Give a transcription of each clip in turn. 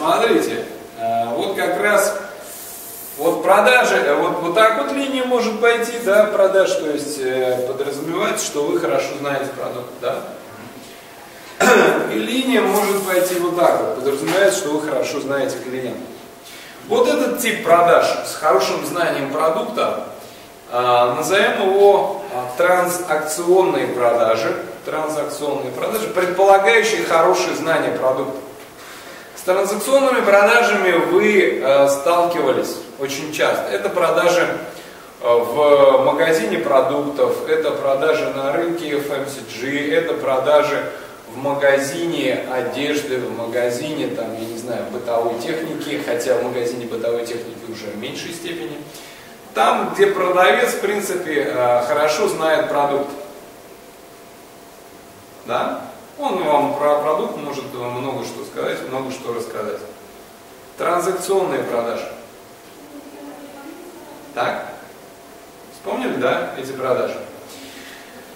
смотрите, э, вот как раз вот продажи, э, вот, вот так вот линия может пойти, да, продаж, то есть э, подразумевается, что вы хорошо знаете продукт, да. И линия может пойти вот так вот, подразумевается, что вы хорошо знаете клиента. Вот этот тип продаж с хорошим знанием продукта, назовем его транзакционные продажи, транзакционные продажи, предполагающие хорошее знание продукта. С транзакционными продажами вы э, сталкивались очень часто. Это продажи э, в магазине продуктов, это продажи на рынке FMCG, это продажи в магазине одежды, в магазине, там, я не знаю, бытовой техники, хотя в магазине бытовой техники уже в меньшей степени. Там, где продавец, в принципе, э, хорошо знает продукт. Да? Он вам про продукт может много что сказать, много что рассказать. Транзакционные продажи. Так? Вспомнили, да, эти продажи?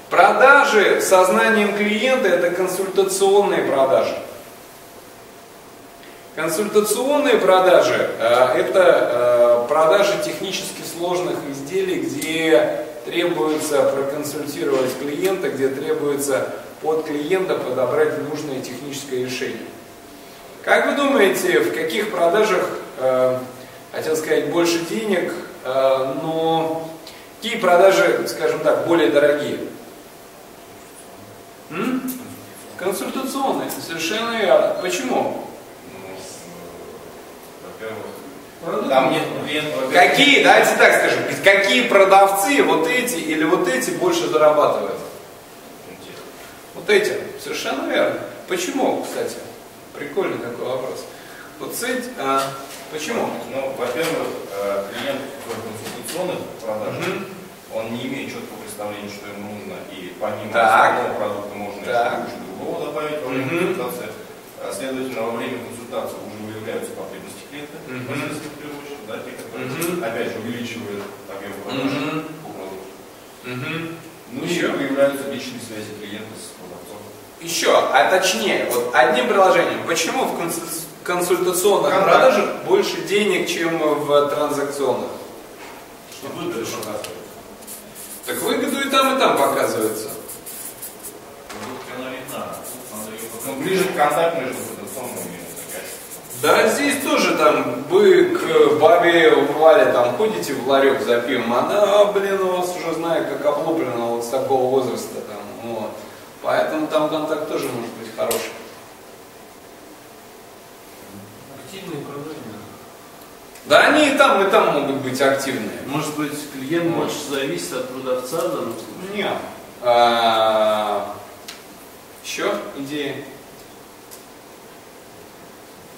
Продажи со знанием клиента это консультационные продажи. Консультационные продажи э, это э, продажи технически сложных изделий, где требуется проконсультировать клиента, где требуется под клиента подобрать нужное техническое решение. Как вы думаете, в каких продажах, э, хотел сказать, больше денег, э, но какие продажи, скажем так, более дорогие? М? Консультационные, совершенно верно. Почему? Там нет. Какие, давайте так скажем, какие продавцы, вот эти или вот эти больше зарабатывают? Вот эти, совершенно верно. Почему, кстати? Прикольный такой вопрос. Вот цель, а, почему? Ну, во-первых, э, клиент в консультационных продажах, Мгм. он не имеет четкого представления, что ему нужно, и помимо Так. основного продукта можно Так. еще другого добавить во время консультации. А, Следовательно, во время консультации уже выявляются потребности клиента, в первую очередь, да, те, которые, Мгм. опять же, увеличивают объем продаж Мгм. по продукту. Мгм. Ну Еще? и появляются личные связи клиента с продавцом. Еще, а точнее, вот одним приложением, почему в консуль- консультационных Контакт. продажах больше денег, чем в транзакционных? Что выгоды показывает. Так выгоду и там, и там показывается. Ну, показать. ближе к контакту между продавцом и заказчиком. Да, здесь тоже там вы к бабе в Вале там ходите в ларек за пивом, она, блин, у вас уже знает, как облуплена вот с такого возраста там, вот. Поэтому там контакт тоже может быть хороший. Активные продажи. Да, они и там, и там могут быть активные. Может быть, клиент Вот. больше зависит от продавца в данном случае? Нет. А, еще идеи?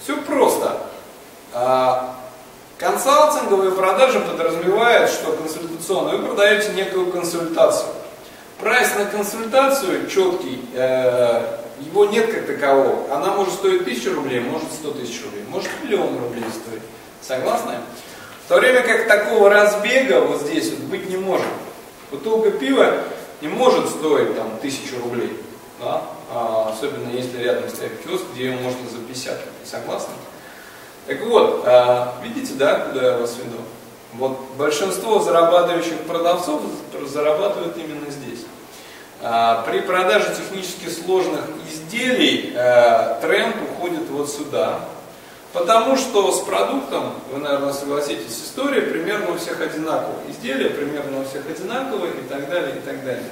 Все просто. А, консалтинговые продажи подразумевают, что консультационно вы продаете некую консультацию. Прайс на консультацию четкий, э, его нет как такового. Она может стоить 1000 рублей, может 100 тысяч рублей, может миллион рублей стоить. Согласны? В то время как такого разбега вот здесь вот быть не может. Бутылка пива не может стоить там тысячу рублей. Да? А, особенно если рядом стоит киоск, где ее можно за 50 рублей. Согласны? Так вот, а, видите, да, куда я вас веду? Вот большинство зарабатывающих продавцов зарабатывают именно здесь. А, При продаже технически сложных изделий э, тренд уходит вот сюда. Потому что с продуктом, вы, наверное, согласитесь, история примерно у всех одинаковая. Изделия примерно у всех одинаковые и так далее, и так далее.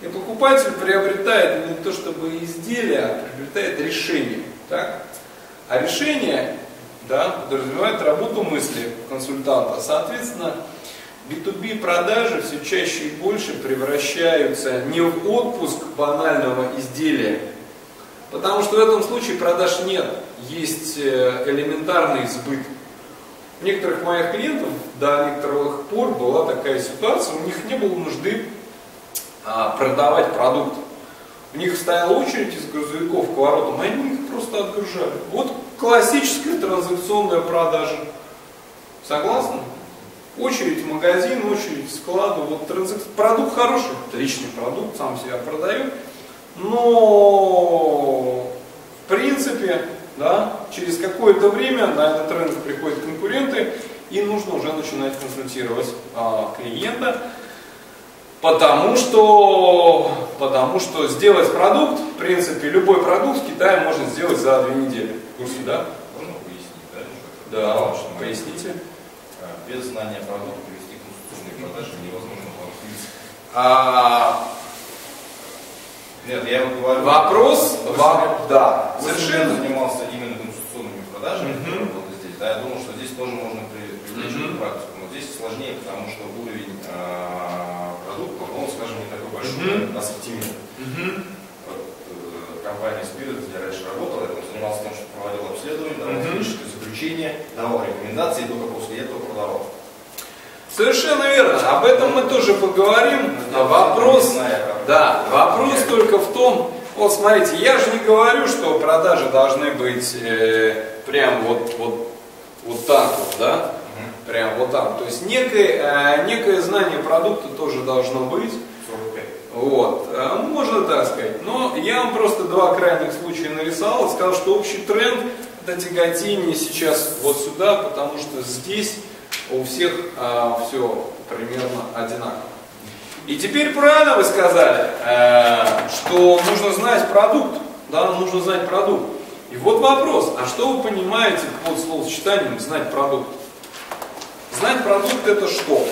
И покупатель приобретает не то чтобы изделие, а приобретает решение. Так? А решение да, подразумевает работу мысли консультанта. Соответственно, B2B продажи все чаще и больше превращаются не в отпуск банального изделия, потому что в этом случае продаж нет, есть э, элементарный сбыт. У некоторых моих клиентов до некоторых пор была такая ситуация, у них не было нужды а, продавать продукт. У них стояла очередь из грузовиков к воротам, и они их просто отгружали. Вот классическая транзакционная продажа. Согласны? Очередь в магазин, очередь в складу. Вот транзак... Продукт хороший, отличный продукт, сам себя продает. Но в принципе да, через какое-то время на этот рынок приходят конкуренты, и нужно уже начинать консультировать а, клиента, потому что, потому что сделать продукт, в принципе, любой продукт в Китае можно сделать за две недели. В курсе, да? Можно пояснить, да? что Да, важно? поясните. А, Без знания продукта вести консультационные продажи невозможно. А, Нет, я вот говорю. вопрос, во- да, Совершенно занимался именно конституционными продажами, Мгм. которые здесь. Да, я думал, что здесь тоже можно при- привлечь эту практику. Но здесь сложнее, потому что уровень а, скажем, не такой большой, Мгм. ассортимент. Мгм. Вот, э, компания Spirit, где я раньше работал, я там занимался тем, что проводил обследование, давал техническое заключение, давал рекомендации, и только после этого продавал. Совершенно верно. Об этом мы тоже поговорим. Вопрос, Не зная, как- да, вопрос только в том, вот смотрите, я же не говорю, что продажи должны быть э, прям вот, вот, вот так вот, да? Прям вот так. То есть некое, э, некое знание продукта тоже должно быть. 45. Вот, э, можно так сказать. Но я вам просто два крайних случая нарисовал сказал, что общий тренд это тяготение сейчас вот сюда, потому что здесь у всех все примерно одинаково. И теперь правильно вы сказали, э, что нужно знать продукт, да, нужно знать продукт. И вот вопрос, а что вы понимаете под словосочетанием знать продукт? Знать продукт это что?